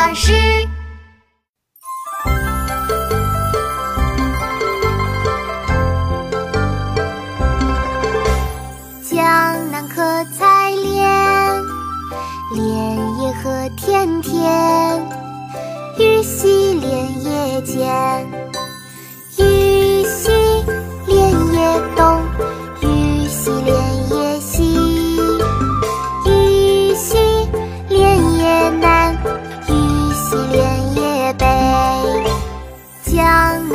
而是。江南可采莲，莲叶何田田。鱼戏莲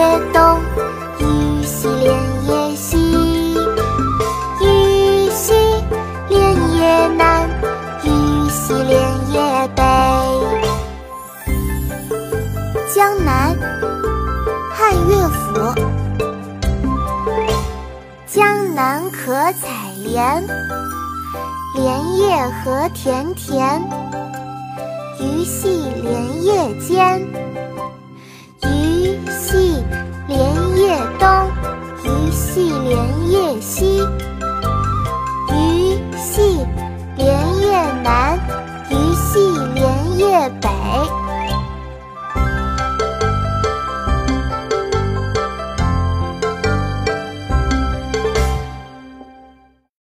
叶东，鱼戏莲叶西，鱼戏莲叶南，鱼戏莲叶北。江南，汉乐府。江南可采莲，莲叶何田田。鱼戏莲叶间，鱼